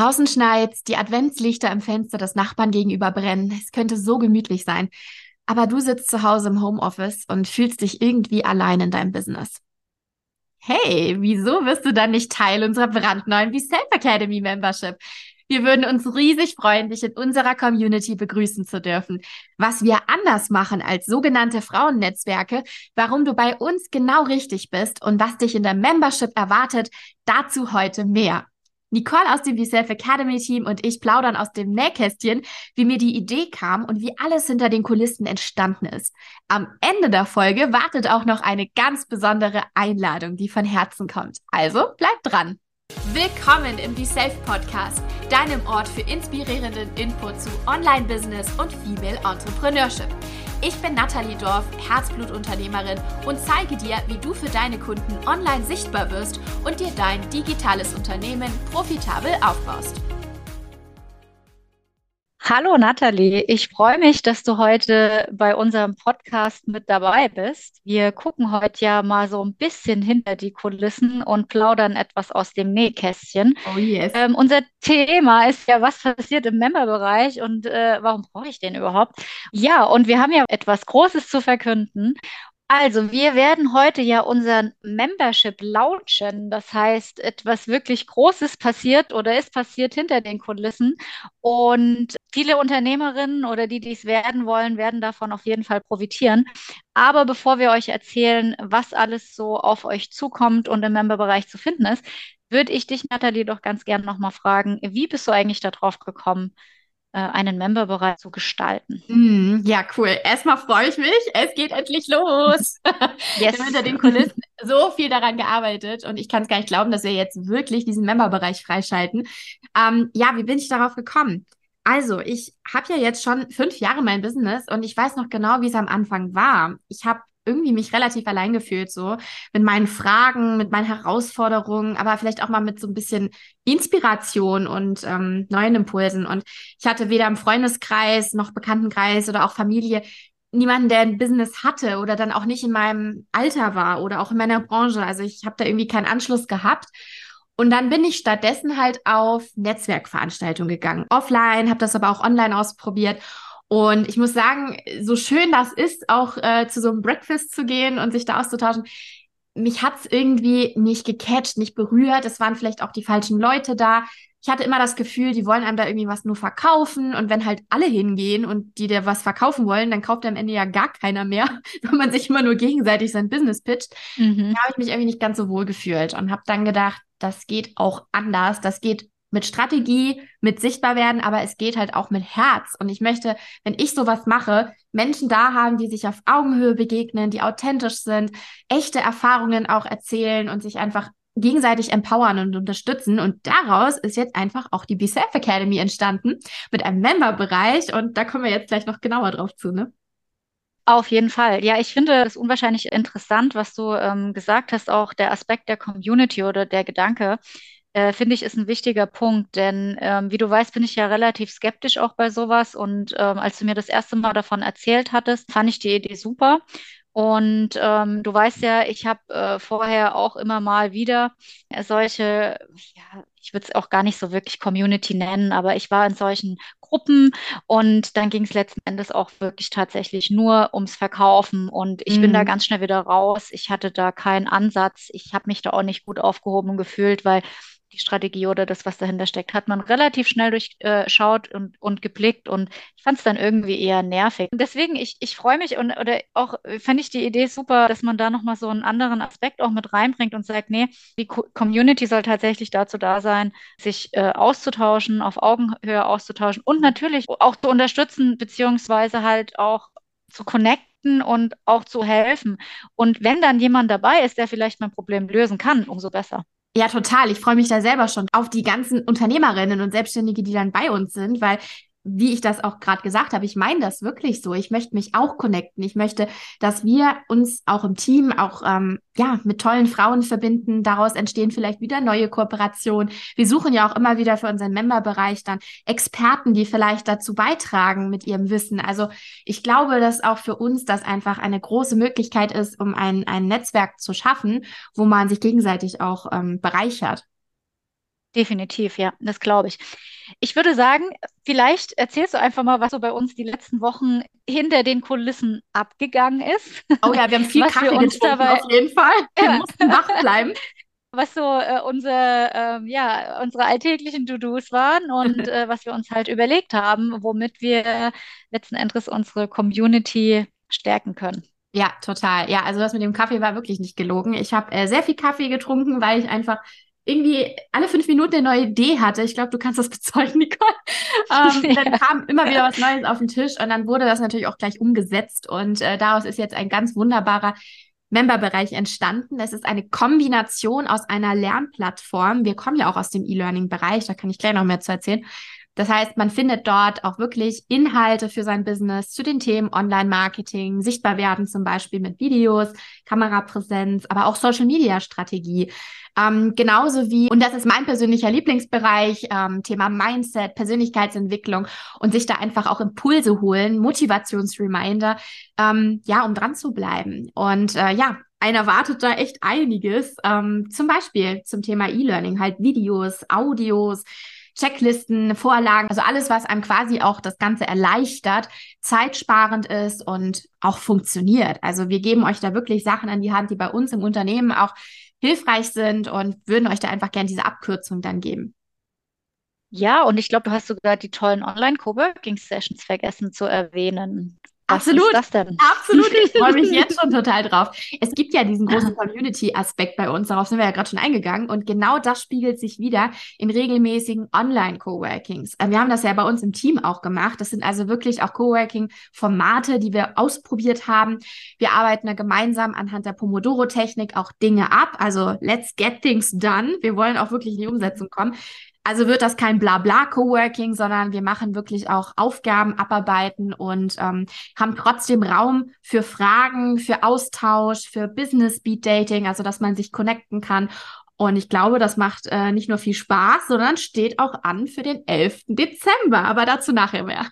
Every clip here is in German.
Draußen schneit's, die Adventslichter im Fenster des Nachbarn gegenüber brennen. Es könnte so gemütlich sein. Aber du sitzt zu Hause im Homeoffice und fühlst dich irgendwie allein in deinem Business. Hey, wieso wirst du dann nicht Teil unserer brandneuen Be-Self Academy Membership? Wir würden uns riesig freuen, dich in unserer Community begrüßen zu dürfen. Was wir anders machen als sogenannte Frauennetzwerke, warum du bei uns genau richtig bist und was dich in der Membership erwartet, dazu heute mehr. Nicole aus dem Be-Self Academy Team und ich plaudern aus dem Nähkästchen, wie mir die Idee kam und wie alles hinter den Kulissen entstanden ist. Am Ende der Folge wartet auch noch eine ganz besondere Einladung, die von Herzen kommt. Also bleib dran. Willkommen im Be-Self Podcast, deinem Ort für inspirierenden Input zu Online-Business und Female Entrepreneurship. Ich bin Nathalie Dorf, Herzblutunternehmerin und zeige dir, wie du für deine Kunden online sichtbar wirst und dir dein digitales Unternehmen profitabel aufbaust. Hallo Nathalie, ich freue mich, dass du heute bei unserem Podcast mit dabei bist. Wir gucken heute ja mal so ein bisschen hinter die Kulissen und plaudern etwas aus dem Nähkästchen. Oh yes. Ähm, unser Thema ist ja, was passiert im Memberbereich und äh, warum brauche ich den überhaupt? Ja, und wir haben ja etwas Großes zu verkünden. Also, wir werden heute ja unseren Membership launchen. Das heißt, etwas wirklich Großes passiert oder ist passiert hinter den Kulissen. Und viele Unternehmerinnen oder die, die es werden wollen, werden davon auf jeden Fall profitieren. Aber bevor wir euch erzählen, was alles so auf euch zukommt und im Memberbereich zu finden ist, würde ich dich, Nathalie, doch ganz gerne nochmal fragen, wie bist du eigentlich darauf gekommen, einen Memberbereich zu gestalten. Mm, ja, cool. Erstmal freue ich mich. Es geht endlich los. yes. Wir haben hinter den Kulissen so viel daran gearbeitet und ich kann es gar nicht glauben, dass wir jetzt wirklich diesen Memberbereich freischalten. Ähm, ja, wie bin ich darauf gekommen? Also, ich habe ja jetzt schon fünf Jahre mein Business und ich weiß noch genau, wie es am Anfang war. Ich habe irgendwie mich relativ allein gefühlt, so mit meinen Fragen, mit meinen Herausforderungen, aber vielleicht auch mal mit so ein bisschen Inspiration und ähm, neuen Impulsen. Und ich hatte weder im Freundeskreis noch Bekanntenkreis oder auch Familie niemanden, der ein Business hatte oder dann auch nicht in meinem Alter war oder auch in meiner Branche. Also ich habe da irgendwie keinen Anschluss gehabt. Und dann bin ich stattdessen halt auf Netzwerkveranstaltungen gegangen. Offline, habe das aber auch online ausprobiert und ich muss sagen, so schön das ist, auch äh, zu so einem Breakfast zu gehen und sich da auszutauschen, mich hat's irgendwie nicht gecatcht, nicht berührt. Es waren vielleicht auch die falschen Leute da. Ich hatte immer das Gefühl, die wollen einem da irgendwie was nur verkaufen. Und wenn halt alle hingehen und die dir was verkaufen wollen, dann kauft am Ende ja gar keiner mehr, wenn man sich immer nur gegenseitig sein Business pitcht. Mhm. Da habe ich mich irgendwie nicht ganz so wohl gefühlt und habe dann gedacht, das geht auch anders. Das geht mit Strategie, mit sichtbar werden, aber es geht halt auch mit Herz. Und ich möchte, wenn ich sowas mache, Menschen da haben, die sich auf Augenhöhe begegnen, die authentisch sind, echte Erfahrungen auch erzählen und sich einfach gegenseitig empowern und unterstützen. Und daraus ist jetzt einfach auch die Be Self Academy entstanden mit einem Member-Bereich. Und da kommen wir jetzt gleich noch genauer drauf zu, ne? Auf jeden Fall. Ja, ich finde es unwahrscheinlich interessant, was du ähm, gesagt hast, auch der Aspekt der Community oder der Gedanke, äh, finde ich, ist ein wichtiger Punkt, denn ähm, wie du weißt, bin ich ja relativ skeptisch auch bei sowas. Und ähm, als du mir das erste Mal davon erzählt hattest, fand ich die Idee super. Und ähm, du weißt ja, ich habe äh, vorher auch immer mal wieder solche, ja, ich würde es auch gar nicht so wirklich Community nennen, aber ich war in solchen Gruppen und dann ging es letzten Endes auch wirklich tatsächlich nur ums Verkaufen und ich mhm. bin da mhm. ganz schnell wieder raus. Ich hatte da keinen Ansatz. Ich habe mich da auch nicht gut aufgehoben gefühlt, weil die Strategie oder das, was dahinter steckt, hat man relativ schnell durchschaut äh, und, und geblickt und ich fand es dann irgendwie eher nervig. Und deswegen, ich, ich freue mich und oder auch fände ich die Idee super, dass man da nochmal so einen anderen Aspekt auch mit reinbringt und sagt, nee, die Co Community soll tatsächlich dazu da sein, sich äh, auszutauschen, auf Augenhöhe auszutauschen und natürlich auch zu unterstützen, beziehungsweise halt auch zu connecten und auch zu helfen. Und wenn dann jemand dabei ist, der vielleicht mein Problem lösen kann, umso besser. Ja, total. Ich freue mich da selber schon auf die ganzen Unternehmerinnen und Selbstständige, die dann bei uns sind, weil wie ich das auch gerade gesagt habe, ich meine das wirklich so. Ich möchte mich auch connecten. Ich möchte, dass wir uns auch im Team auch ähm, ja mit tollen Frauen verbinden. Daraus entstehen vielleicht wieder neue Kooperationen. Wir suchen ja auch immer wieder für unseren Memberbereich dann Experten, die vielleicht dazu beitragen mit ihrem Wissen. Also ich glaube, dass auch für uns das einfach eine große Möglichkeit ist, um ein, ein Netzwerk zu schaffen, wo man sich gegenseitig auch ähm, bereichert. Definitiv, ja, das glaube ich. Ich würde sagen, vielleicht erzählst du einfach mal, was so bei uns die letzten Wochen hinter den Kulissen abgegangen ist. Oh ja, wir haben viel Kaffee getrunken, dabei, auf jeden Fall. Wir ja. mussten wach bleiben. Was so äh, unsere, äh, ja, unsere alltäglichen To-Dos waren und äh, was wir uns halt überlegt haben, womit wir letzten Endes unsere Community stärken können. Ja, total. Ja, also das mit dem Kaffee war wirklich nicht gelogen. Ich habe äh, sehr viel Kaffee getrunken, weil ich einfach irgendwie alle fünf Minuten eine neue Idee hatte. Ich glaube, du kannst das bezeugen, Nicole. Ähm, ja. Dann kam immer wieder was Neues auf den Tisch und dann wurde das natürlich auch gleich umgesetzt und äh, daraus ist jetzt ein ganz wunderbarer Memberbereich entstanden. Es ist eine Kombination aus einer Lernplattform. Wir kommen ja auch aus dem E-Learning-Bereich, da kann ich gleich noch mehr zu erzählen. Das heißt, man findet dort auch wirklich Inhalte für sein Business zu den Themen Online-Marketing, sichtbar werden zum Beispiel mit Videos, Kamerapräsenz, aber auch Social-Media-Strategie. Ähm, genauso wie, und das ist mein persönlicher Lieblingsbereich, ähm, Thema Mindset, Persönlichkeitsentwicklung und sich da einfach auch Impulse holen, Motivationsreminder, ähm, ja, um dran zu bleiben. Und äh, ja, einer wartet da echt einiges, ähm, zum Beispiel zum Thema E-Learning, halt Videos, Audios, Checklisten, Vorlagen, also alles, was einem quasi auch das Ganze erleichtert, zeitsparend ist und auch funktioniert. Also wir geben euch da wirklich Sachen an die Hand, die bei uns im Unternehmen auch hilfreich sind und würden euch da einfach gerne diese Abkürzung dann geben. Ja, und ich glaube, du hast sogar die tollen Online-Coworking-Sessions vergessen zu erwähnen. Was Absolut. Absolut. Ich freue mich jetzt schon total drauf. Es gibt ja diesen großen Community-Aspekt bei uns. Darauf sind wir ja gerade schon eingegangen. Und genau das spiegelt sich wieder in regelmäßigen Online-Coworkings. Äh, wir haben das ja bei uns im Team auch gemacht. Das sind also wirklich auch Coworking-Formate, die wir ausprobiert haben. Wir arbeiten da gemeinsam anhand der Pomodoro-Technik auch Dinge ab. Also let's get things done. Wir wollen auch wirklich in die Umsetzung kommen. Also wird das kein Blabla-Coworking, sondern wir machen wirklich auch Aufgaben abarbeiten und ähm, haben trotzdem Raum für Fragen, für Austausch, für Business-Speed-Dating, also dass man sich connecten kann. Und ich glaube, das macht äh, nicht nur viel Spaß, sondern steht auch an für den 11. Dezember. Aber dazu nachher mehr.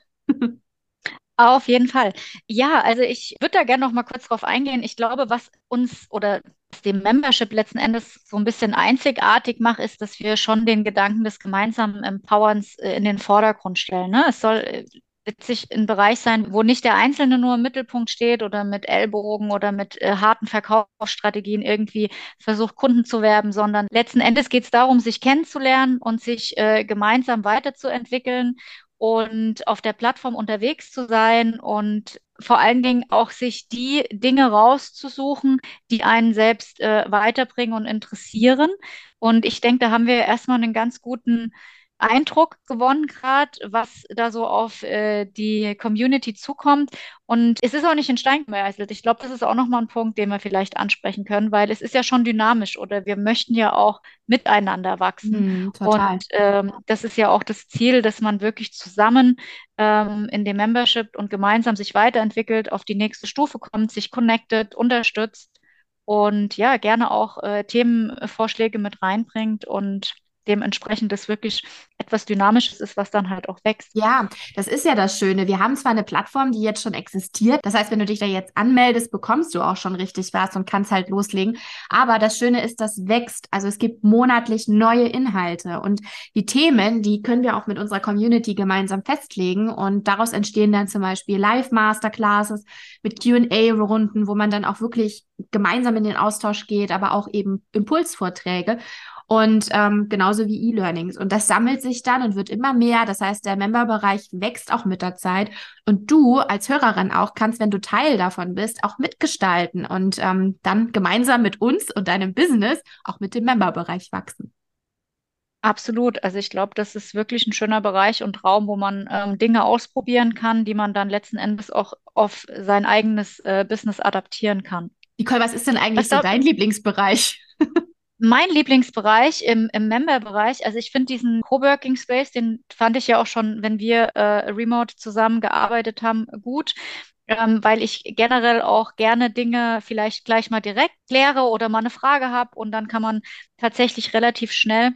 Auf jeden Fall. Ja, also ich würde da gerne noch mal kurz drauf eingehen. Ich glaube, was uns oder dem Membership letzten Endes so ein bisschen einzigartig macht, ist, dass wir schon den Gedanken des gemeinsamen Empowerns äh, in den Vordergrund stellen. Ne? Es soll äh, letztlich ein Bereich sein, wo nicht der Einzelne nur im Mittelpunkt steht oder mit Ellbogen oder mit äh, harten Verkaufsstrategien irgendwie versucht, Kunden zu werben, sondern letzten Endes geht es darum, sich kennenzulernen und sich äh, gemeinsam weiterzuentwickeln und auf der Plattform unterwegs zu sein und vor allen Dingen auch sich die Dinge rauszusuchen, die einen selbst äh, weiterbringen und interessieren. Und ich denke, da haben wir erstmal einen ganz guten Eindruck gewonnen, gerade was da so auf äh, die Community zukommt. Und es ist auch nicht in Stein gemeißelt. Ich glaube, das ist auch nochmal ein Punkt, den wir vielleicht ansprechen können, weil es ist ja schon dynamisch oder wir möchten ja auch miteinander wachsen. Mm, und ähm, das ist ja auch das Ziel, dass man wirklich zusammen ähm, in dem Membership und gemeinsam sich weiterentwickelt, auf die nächste Stufe kommt, sich connected, unterstützt und ja, gerne auch äh, Themenvorschläge mit reinbringt und dementsprechend das wirklich etwas Dynamisches ist, was dann halt auch wächst. Ja, das ist ja das Schöne. Wir haben zwar eine Plattform, die jetzt schon existiert. Das heißt, wenn du dich da jetzt anmeldest, bekommst du auch schon richtig was und kannst halt loslegen. Aber das Schöne ist, das wächst. Also es gibt monatlich neue Inhalte und die Themen, die können wir auch mit unserer Community gemeinsam festlegen und daraus entstehen dann zum Beispiel Live-Masterclasses mit Q&A-Runden, wo man dann auch wirklich gemeinsam in den Austausch geht, aber auch eben Impulsvorträge und ähm, genauso wie E-Learnings. Und das sammelt sich dann und wird immer mehr. Das heißt, der Memberbereich wächst auch mit der Zeit. Und du als Hörerin auch kannst, wenn du Teil davon bist, auch mitgestalten und ähm, dann gemeinsam mit uns und deinem Business auch mit dem Memberbereich wachsen. Absolut. Also ich glaube, das ist wirklich ein schöner Bereich und Raum, wo man ähm, Dinge ausprobieren kann, die man dann letzten Endes auch auf sein eigenes äh, Business adaptieren kann. Nicole, was ist denn eigentlich was so dein Lieblingsbereich? Mein Lieblingsbereich im, im Member-Bereich, also ich finde diesen Coworking Space, den fand ich ja auch schon, wenn wir äh, remote zusammengearbeitet haben, gut. Ähm, weil ich generell auch gerne Dinge vielleicht gleich mal direkt kläre oder mal eine Frage habe und dann kann man tatsächlich relativ schnell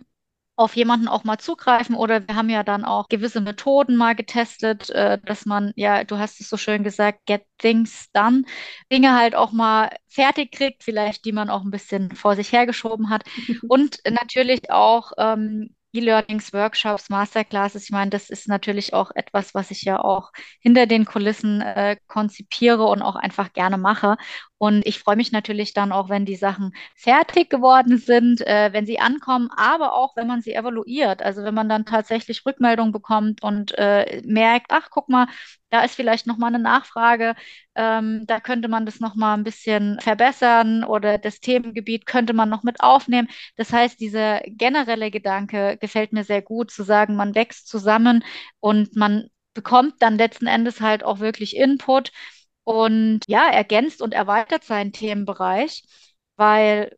auf jemanden auch mal zugreifen oder wir haben ja dann auch gewisse Methoden mal getestet, äh, dass man, ja, du hast es so schön gesagt, get things done, Dinge halt auch mal fertig kriegt, vielleicht die man auch ein bisschen vor sich hergeschoben hat und natürlich auch ähm, E-Learnings, Workshops, Masterclasses. Ich meine, das ist natürlich auch etwas, was ich ja auch hinter den Kulissen äh, konzipiere und auch einfach gerne mache. Und ich freue mich natürlich dann auch, wenn die Sachen fertig geworden sind, äh, wenn sie ankommen, aber auch, wenn man sie evaluiert. Also wenn man dann tatsächlich Rückmeldung bekommt und äh, merkt, ach, guck mal, da ist vielleicht noch mal eine Nachfrage, ähm, da könnte man das noch mal ein bisschen verbessern oder das Themengebiet könnte man noch mit aufnehmen. Das heißt, dieser generelle Gedanke gefällt mir sehr gut, zu sagen, man wächst zusammen und man bekommt dann letzten Endes halt auch wirklich Input und ja, ergänzt und erweitert seinen Themenbereich, weil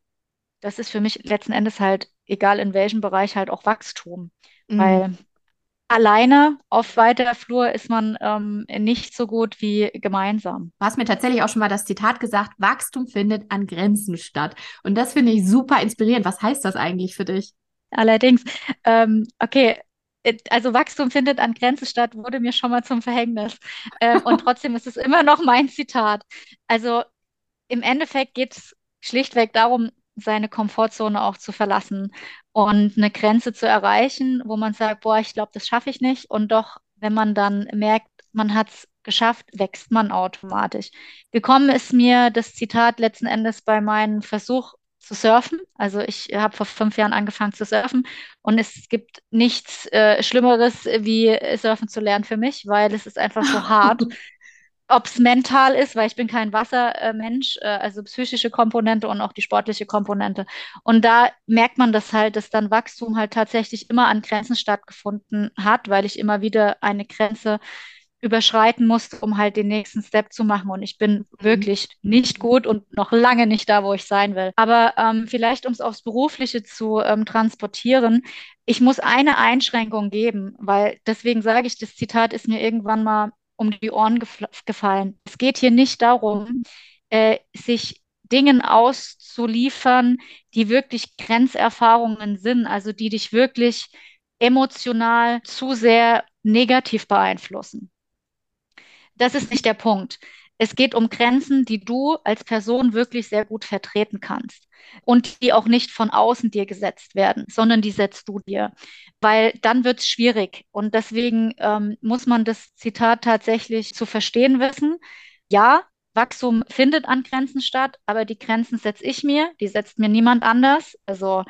das ist für mich letzten Endes halt, egal in welchem Bereich, halt auch Wachstum. Mhm. Weil alleine auf weiter Flur ist man ähm, nicht so gut wie gemeinsam. Du hast mir tatsächlich auch schon mal das Zitat gesagt, Wachstum findet an Grenzen statt. Und das finde ich super inspirierend. Was heißt das eigentlich für dich? Allerdings, ähm, okay, also Wachstum findet an Grenzen statt, wurde mir schon mal zum Verhängnis. Ähm, und trotzdem ist es immer noch mein Zitat. Also im Endeffekt geht es schlichtweg darum, seine Komfortzone auch zu verlassen und eine Grenze zu erreichen, wo man sagt, boah, ich glaube, das schaffe ich nicht. Und doch, wenn man dann merkt, man hat es geschafft, wächst man automatisch. Gekommen ist mir das Zitat letzten Endes bei meinem Versuch zu surfen. Also ich habe vor fünf Jahren angefangen zu surfen und es gibt nichts äh, Schlimmeres, wie surfen zu lernen für mich, weil es ist einfach so hart. ob es mental ist, weil ich bin kein Wassermensch, äh, also psychische Komponente und auch die sportliche Komponente. Und da merkt man das halt, dass dann Wachstum halt tatsächlich immer an Grenzen stattgefunden hat, weil ich immer wieder eine Grenze überschreiten musste, um halt den nächsten Step zu machen. Und ich bin mhm. wirklich nicht gut und noch lange nicht da, wo ich sein will. Aber ähm, vielleicht, um es aufs Berufliche zu ähm, transportieren, ich muss eine Einschränkung geben, weil deswegen sage ich, das Zitat ist mir irgendwann mal um die Ohren gefallen. Es geht hier nicht darum, äh, sich Dingen auszuliefern, die wirklich Grenzerfahrungen sind, also die dich wirklich emotional zu sehr negativ beeinflussen. Das ist nicht der Punkt. Es geht um Grenzen, die du als Person wirklich sehr gut vertreten kannst und die auch nicht von außen dir gesetzt werden, sondern die setzt du dir, weil dann wird es schwierig. Und deswegen ähm, muss man das Zitat tatsächlich zu verstehen wissen. Ja, Wachstum findet an Grenzen statt, aber die Grenzen setze ich mir, die setzt mir niemand anders. Also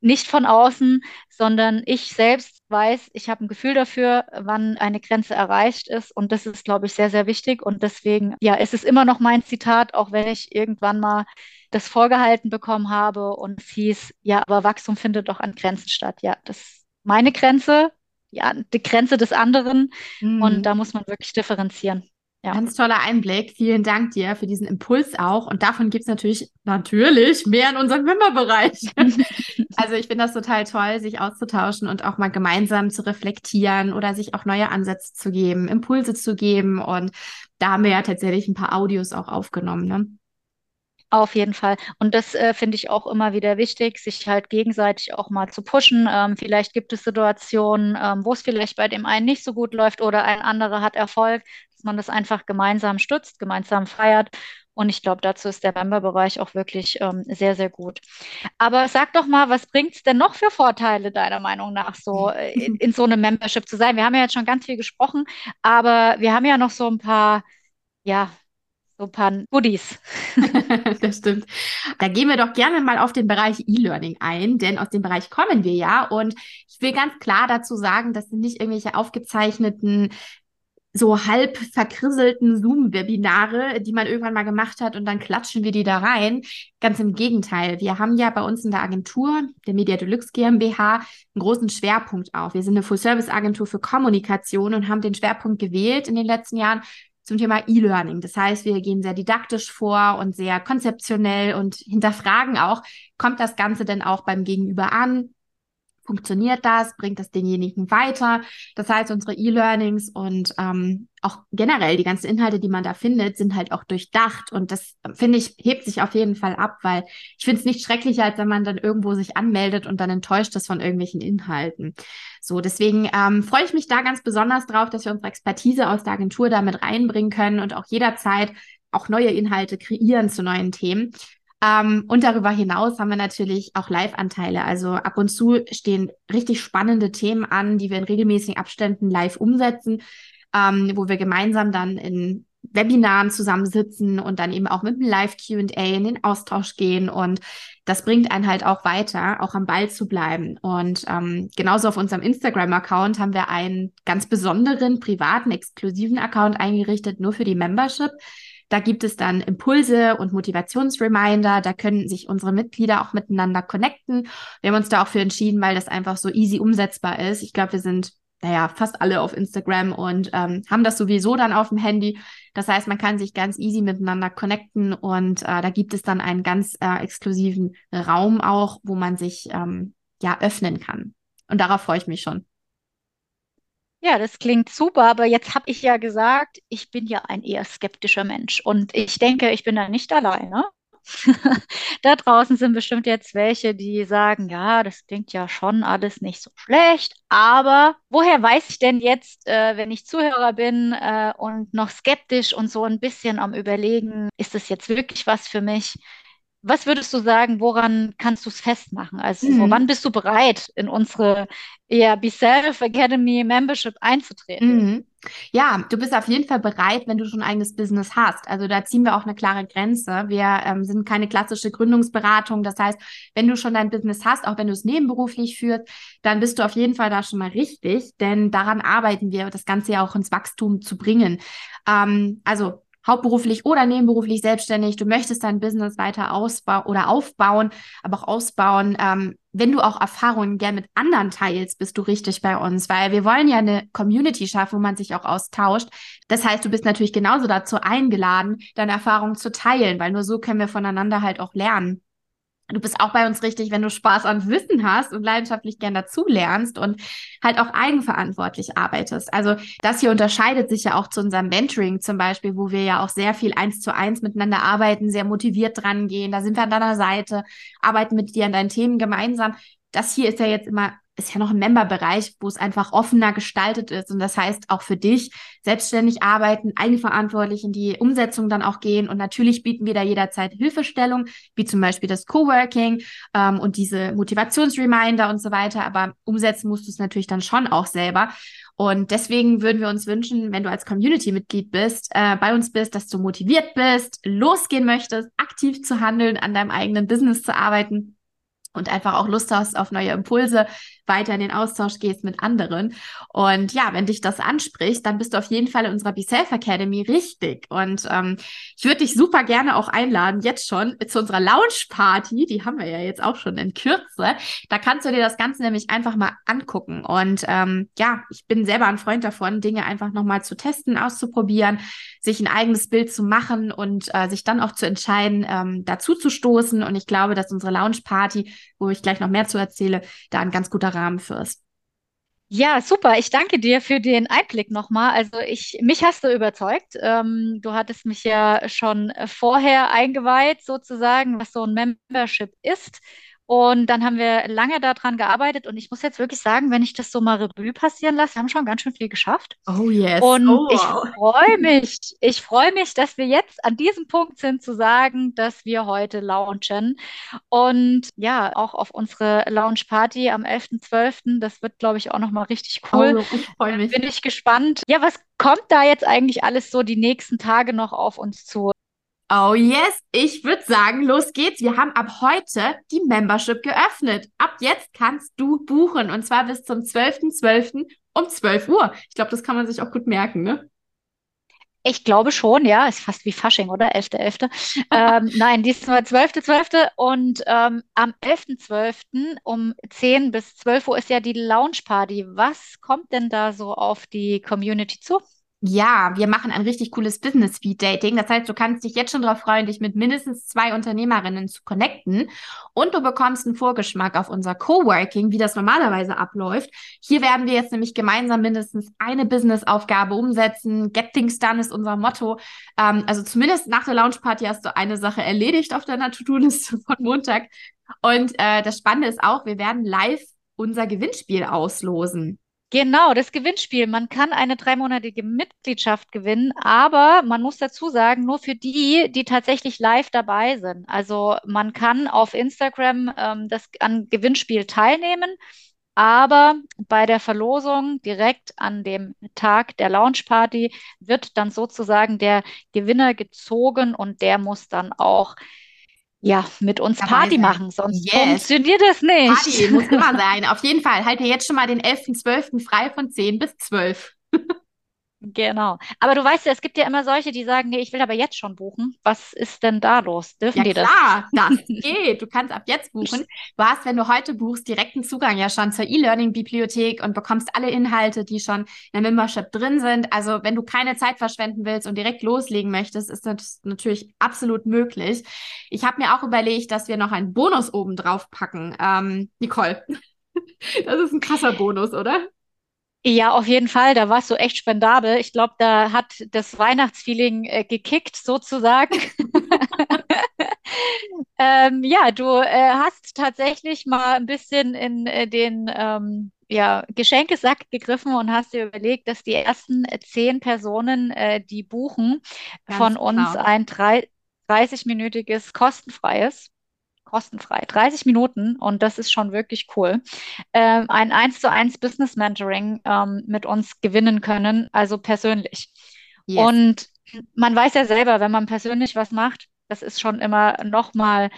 nicht von außen, sondern ich selbst weiß, ich habe ein Gefühl dafür, wann eine Grenze erreicht ist. Und das ist, glaube ich, sehr, sehr wichtig. Und deswegen, ja, es ist immer noch mein Zitat, auch wenn ich irgendwann mal das vorgehalten bekommen habe und es hieß, ja, aber Wachstum findet doch an Grenzen statt. Ja, das ist meine Grenze, ja, die Grenze des anderen. Mhm. Und da muss man wirklich differenzieren. Ja. Ganz toller Einblick. Vielen Dank dir für diesen Impuls auch. Und davon gibt es natürlich, natürlich mehr in unserem Memberbereich. also ich finde das total toll, sich auszutauschen und auch mal gemeinsam zu reflektieren oder sich auch neue Ansätze zu geben, Impulse zu geben. Und da haben wir ja tatsächlich ein paar Audios auch aufgenommen. Ne? Auf jeden Fall. Und das äh, finde ich auch immer wieder wichtig, sich halt gegenseitig auch mal zu pushen. Ähm, vielleicht gibt es Situationen, ähm, wo es vielleicht bei dem einen nicht so gut läuft oder ein anderer hat Erfolg, dass man das einfach gemeinsam stützt, gemeinsam feiert. Und ich glaube, dazu ist der Member-Bereich auch wirklich ähm, sehr, sehr gut. Aber sag doch mal, was bringt es denn noch für Vorteile deiner Meinung nach, so äh, in, in so einem Membership zu sein? Wir haben ja jetzt schon ganz viel gesprochen, aber wir haben ja noch so ein paar, ja, so ein paar Goodies. das stimmt. Da gehen wir doch gerne mal auf den Bereich E-Learning ein, denn aus dem Bereich kommen wir ja. Und ich will ganz klar dazu sagen, das sind nicht irgendwelche aufgezeichneten so halb verkrisselten Zoom-Webinare, die man irgendwann mal gemacht hat und dann klatschen wir die da rein. Ganz im Gegenteil. Wir haben ja bei uns in der Agentur, der Media Deluxe GmbH, einen großen Schwerpunkt auf. Wir sind eine Full-Service-Agentur für Kommunikation und haben den Schwerpunkt gewählt in den letzten Jahren zum Thema E-Learning. Das heißt, wir gehen sehr didaktisch vor und sehr konzeptionell und hinterfragen auch, kommt das Ganze denn auch beim Gegenüber an? Funktioniert das? Bringt das denjenigen weiter? Das heißt, unsere E-Learnings und ähm, auch generell die ganzen Inhalte, die man da findet, sind halt auch durchdacht. Und das, finde ich, hebt sich auf jeden Fall ab, weil ich finde es nicht schrecklicher, als wenn man dann irgendwo sich anmeldet und dann enttäuscht ist von irgendwelchen Inhalten. So, deswegen ähm, freue ich mich da ganz besonders drauf, dass wir unsere Expertise aus der Agentur damit reinbringen können und auch jederzeit auch neue Inhalte kreieren zu neuen Themen. Ähm, und darüber hinaus haben wir natürlich auch Live-Anteile. Also ab und zu stehen richtig spannende Themen an, die wir in regelmäßigen Abständen live umsetzen, ähm, wo wir gemeinsam dann in Webinaren zusammensitzen und dann eben auch mit einem Live-QA in den Austausch gehen. Und das bringt einen halt auch weiter, auch am Ball zu bleiben. Und ähm, genauso auf unserem Instagram-Account haben wir einen ganz besonderen, privaten, exklusiven Account eingerichtet, nur für die Membership. Da gibt es dann Impulse und Motivationsreminder. Da können sich unsere Mitglieder auch miteinander connecten. Wir haben uns da auch für entschieden, weil das einfach so easy umsetzbar ist. Ich glaube, wir sind naja, fast alle auf Instagram und ähm, haben das sowieso dann auf dem Handy. Das heißt, man kann sich ganz easy miteinander connecten und äh, da gibt es dann einen ganz äh, exklusiven Raum auch, wo man sich ähm, ja öffnen kann. Und darauf freue ich mich schon. Ja, das klingt super, aber jetzt habe ich ja gesagt, ich bin ja ein eher skeptischer Mensch und ich denke, ich bin da nicht alleine. da draußen sind bestimmt jetzt welche, die sagen, ja, das klingt ja schon alles nicht so schlecht, aber woher weiß ich denn jetzt, äh, wenn ich Zuhörer bin äh, und noch skeptisch und so ein bisschen am Überlegen, ist das jetzt wirklich was für mich? Was würdest du sagen, woran kannst du es festmachen? Also, mhm. so, wann bist du bereit, in unsere ja, Be Self Academy Membership einzutreten? Mhm. Ja, du bist auf jeden Fall bereit, wenn du schon ein eigenes Business hast. Also da ziehen wir auch eine klare Grenze. Wir ähm, sind keine klassische Gründungsberatung. Das heißt, wenn du schon dein Business hast, auch wenn du es nebenberuflich führst, dann bist du auf jeden Fall da schon mal richtig, denn daran arbeiten wir, das Ganze ja auch ins Wachstum zu bringen. Ähm, also hauptberuflich oder nebenberuflich selbstständig, du möchtest dein Business weiter ausbauen oder aufbauen, aber auch ausbauen. Ähm, wenn du auch Erfahrungen gern mit anderen teilst, bist du richtig bei uns, weil wir wollen ja eine Community schaffen, wo man sich auch austauscht. Das heißt, du bist natürlich genauso dazu eingeladen, deine Erfahrungen zu teilen, weil nur so können wir voneinander halt auch lernen. Du bist auch bei uns richtig, wenn du Spaß an Wissen hast und leidenschaftlich gern dazu lernst und halt auch eigenverantwortlich arbeitest. Also das hier unterscheidet sich ja auch zu unserem Mentoring zum Beispiel, wo wir ja auch sehr viel eins zu eins miteinander arbeiten, sehr motiviert dran gehen. Da sind wir an deiner Seite, arbeiten mit dir an deinen Themen gemeinsam. Das hier ist ja jetzt immer ist ja noch ein Memberbereich, wo es einfach offener gestaltet ist. Und das heißt auch für dich selbstständig arbeiten, eigenverantwortlich in die Umsetzung dann auch gehen. Und natürlich bieten wir da jederzeit Hilfestellung, wie zum Beispiel das Coworking ähm, und diese Motivationsreminder und so weiter. Aber umsetzen musst du es natürlich dann schon auch selber. Und deswegen würden wir uns wünschen, wenn du als Community-Mitglied bist, äh, bei uns bist, dass du motiviert bist, losgehen möchtest, aktiv zu handeln, an deinem eigenen Business zu arbeiten und einfach auch Lust hast auf neue Impulse, weiter in den Austausch gehst mit anderen. Und ja, wenn dich das anspricht, dann bist du auf jeden Fall in unserer Be Self Academy richtig. Und ähm, ich würde dich super gerne auch einladen, jetzt schon zu unserer Lounge Party. Die haben wir ja jetzt auch schon in Kürze. Da kannst du dir das Ganze nämlich einfach mal angucken. Und ähm, ja, ich bin selber ein Freund davon, Dinge einfach nochmal zu testen, auszuprobieren, sich ein eigenes Bild zu machen und äh, sich dann auch zu entscheiden, ähm, dazu zu stoßen. Und ich glaube, dass unsere Lounge Party, wo ich gleich noch mehr zu erzähle, da ein ganz guter Rahmen führst. Ja, super. Ich danke dir für den Einblick nochmal. Also ich, mich hast du überzeugt. Ähm, du hattest mich ja schon vorher eingeweiht, sozusagen, was so ein Membership ist. Und dann haben wir lange daran gearbeitet und ich muss jetzt wirklich sagen, wenn ich das so mal Revue passieren lasse, wir haben schon ganz schön viel geschafft. Oh yes. Und oh, wow. ich freue mich, ich freue mich, dass wir jetzt an diesem Punkt sind zu sagen, dass wir heute launchen. Und ja, auch auf unsere Launch Party am 11.12., das wird, glaube ich, auch nochmal richtig cool. Oh, ich freue mich. Bin ich gespannt. Ja, was kommt da jetzt eigentlich alles so die nächsten Tage noch auf uns zu? Oh yes, ich würde sagen, los geht's. Wir haben ab heute die Membership geöffnet. Ab jetzt kannst du buchen und zwar bis zum 12.12. .12. um 12 Uhr. Ich glaube, das kann man sich auch gut merken, ne? Ich glaube schon, ja. Ist fast wie Fasching, oder? 11.11. .11. ähm, nein, diesmal 12.12. .12. Und ähm, am 11.12. .12. um 10 bis 12 Uhr ist ja die Lounge Party. Was kommt denn da so auf die Community zu? Ja, wir machen ein richtig cooles Business Speed Dating. Das heißt, du kannst dich jetzt schon darauf freuen, dich mit mindestens zwei Unternehmerinnen zu connecten. Und du bekommst einen Vorgeschmack auf unser Coworking, wie das normalerweise abläuft. Hier werden wir jetzt nämlich gemeinsam mindestens eine Business-Aufgabe umsetzen. Get Things Done ist unser Motto. Ähm, also zumindest nach der Launch Party hast du eine Sache erledigt auf deiner To-Do-Liste von Montag. Und äh, das Spannende ist auch, wir werden live unser Gewinnspiel auslosen. Genau, das Gewinnspiel. Man kann eine dreimonatige Mitgliedschaft gewinnen, aber man muss dazu sagen, nur für die, die tatsächlich live dabei sind. Also man kann auf Instagram ähm, das an Gewinnspiel teilnehmen, aber bei der Verlosung direkt an dem Tag der Launchparty wird dann sozusagen der Gewinner gezogen und der muss dann auch ja, mit uns Dabei Party sein. machen, sonst yes. funktioniert das nicht. Party muss immer sein. Auf jeden Fall. Halt dir jetzt schon mal den 11.12. frei von 10 bis 12. Genau. Aber du weißt ja, es gibt ja immer solche, die sagen, nee, ich will aber jetzt schon buchen. Was ist denn da los? Dürfen ja, die das? Klar, das geht. Du kannst ab jetzt buchen. Du hast, wenn du heute buchst, direkten Zugang ja schon zur E-Learning-Bibliothek und bekommst alle Inhalte, die schon in der Membership drin sind. Also wenn du keine Zeit verschwenden willst und direkt loslegen möchtest, ist das natürlich absolut möglich. Ich habe mir auch überlegt, dass wir noch einen Bonus oben drauf packen. Ähm, Nicole, das ist ein krasser Bonus, oder? Ja, auf jeden Fall. Da warst du echt spendabel. Ich glaube, da hat das Weihnachtsfeeling äh, gekickt, sozusagen. ähm, ja, du äh, hast tatsächlich mal ein bisschen in äh, den ähm, ja, Geschenkesack gegriffen und hast dir überlegt, dass die ersten zehn Personen, äh, die buchen, Ganz von uns genau. ein 30-minütiges kostenfreies kostenfrei. 30 Minuten und das ist schon wirklich cool. Ähm, ein 1 zu 1 Business Mentoring ähm, mit uns gewinnen können, also persönlich. Yes. Und man weiß ja selber, wenn man persönlich was macht, das ist schon immer nochmal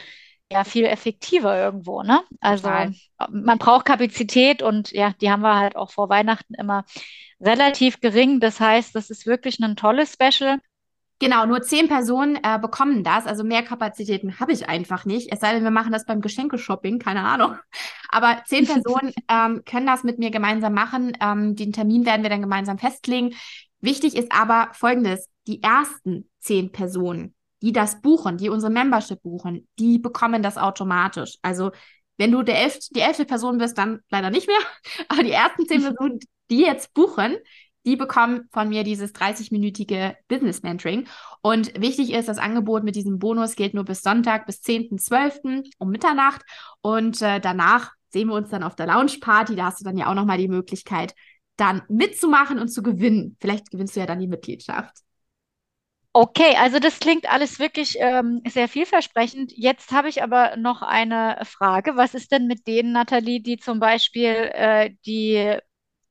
ja viel effektiver irgendwo, ne? Also Total. man braucht Kapazität und ja, die haben wir halt auch vor Weihnachten immer relativ gering. Das heißt, das ist wirklich ein tolles Special. Genau, nur zehn Personen äh, bekommen das. Also mehr Kapazitäten habe ich einfach nicht. Es sei denn, wir machen das beim Geschenkeshopping, keine Ahnung. Aber zehn Personen ähm, können das mit mir gemeinsam machen. Ähm, den Termin werden wir dann gemeinsam festlegen. Wichtig ist aber Folgendes. Die ersten zehn Personen, die das buchen, die unsere Membership buchen, die bekommen das automatisch. Also wenn du der elf, die elfte Person bist, dann leider nicht mehr. Aber die ersten zehn Personen, die jetzt buchen, die bekommen von mir dieses 30-minütige Business Mentoring. Und wichtig ist, das Angebot mit diesem Bonus gilt nur bis Sonntag, bis 10.12. um Mitternacht. Und äh, danach sehen wir uns dann auf der Lounge Party. Da hast du dann ja auch nochmal die Möglichkeit, dann mitzumachen und zu gewinnen. Vielleicht gewinnst du ja dann die Mitgliedschaft. Okay, also das klingt alles wirklich ähm, sehr vielversprechend. Jetzt habe ich aber noch eine Frage. Was ist denn mit denen, Nathalie, die zum Beispiel äh, die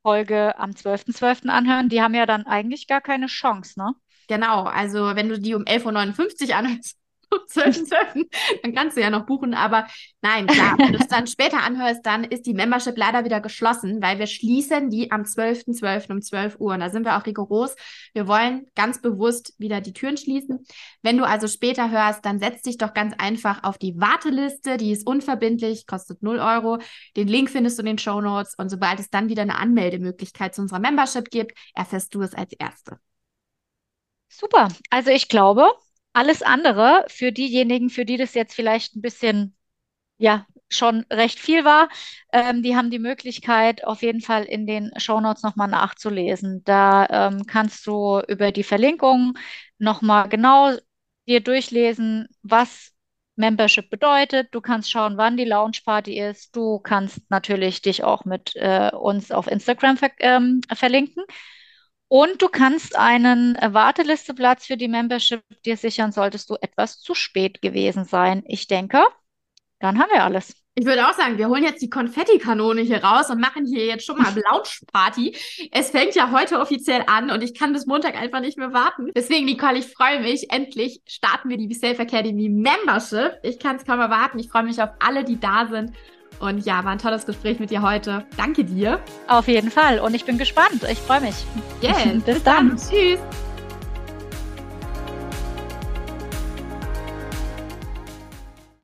Folge am 12.12. .12. anhören, die haben ja dann eigentlich gar keine Chance, ne? Genau, also wenn du die um 11.59 Uhr anhörst, um 12.12., dann kannst du ja noch buchen, aber nein, klar, wenn du es dann später anhörst, dann ist die Membership leider wieder geschlossen, weil wir schließen die am 12.12. .12. um 12 Uhr und da sind wir auch rigoros. Wir wollen ganz bewusst wieder die Türen schließen. Wenn du also später hörst, dann setz dich doch ganz einfach auf die Warteliste, die ist unverbindlich, kostet 0 Euro. Den Link findest du in den Show Notes und sobald es dann wieder eine Anmeldemöglichkeit zu unserer Membership gibt, erfährst du es als Erste. Super. Also ich glaube, alles andere für diejenigen, für die das jetzt vielleicht ein bisschen, ja, schon recht viel war, ähm, die haben die Möglichkeit, auf jeden Fall in den Shownotes nochmal nachzulesen. Da ähm, kannst du über die Verlinkung nochmal genau dir durchlesen, was Membership bedeutet. Du kannst schauen, wann die Launch Party ist. Du kannst natürlich dich auch mit äh, uns auf Instagram ver ähm, verlinken. Und du kannst einen Wartelisteplatz für die Membership dir sichern, solltest du etwas zu spät gewesen sein. Ich denke, dann haben wir alles. Ich würde auch sagen, wir holen jetzt die Konfettikanone hier raus und machen hier jetzt schon mal Launchparty. Es fängt ja heute offiziell an und ich kann bis Montag einfach nicht mehr warten. Deswegen, Nicole, ich freue mich. Endlich starten wir die Safe Academy Membership. Ich kann es kaum erwarten. Ich freue mich auf alle, die da sind. Und ja, war ein tolles Gespräch mit dir heute. Danke dir. Auf jeden Fall. Und ich bin gespannt. Ich freue mich. Yeah. Bis, Bis dann. dann. Tschüss.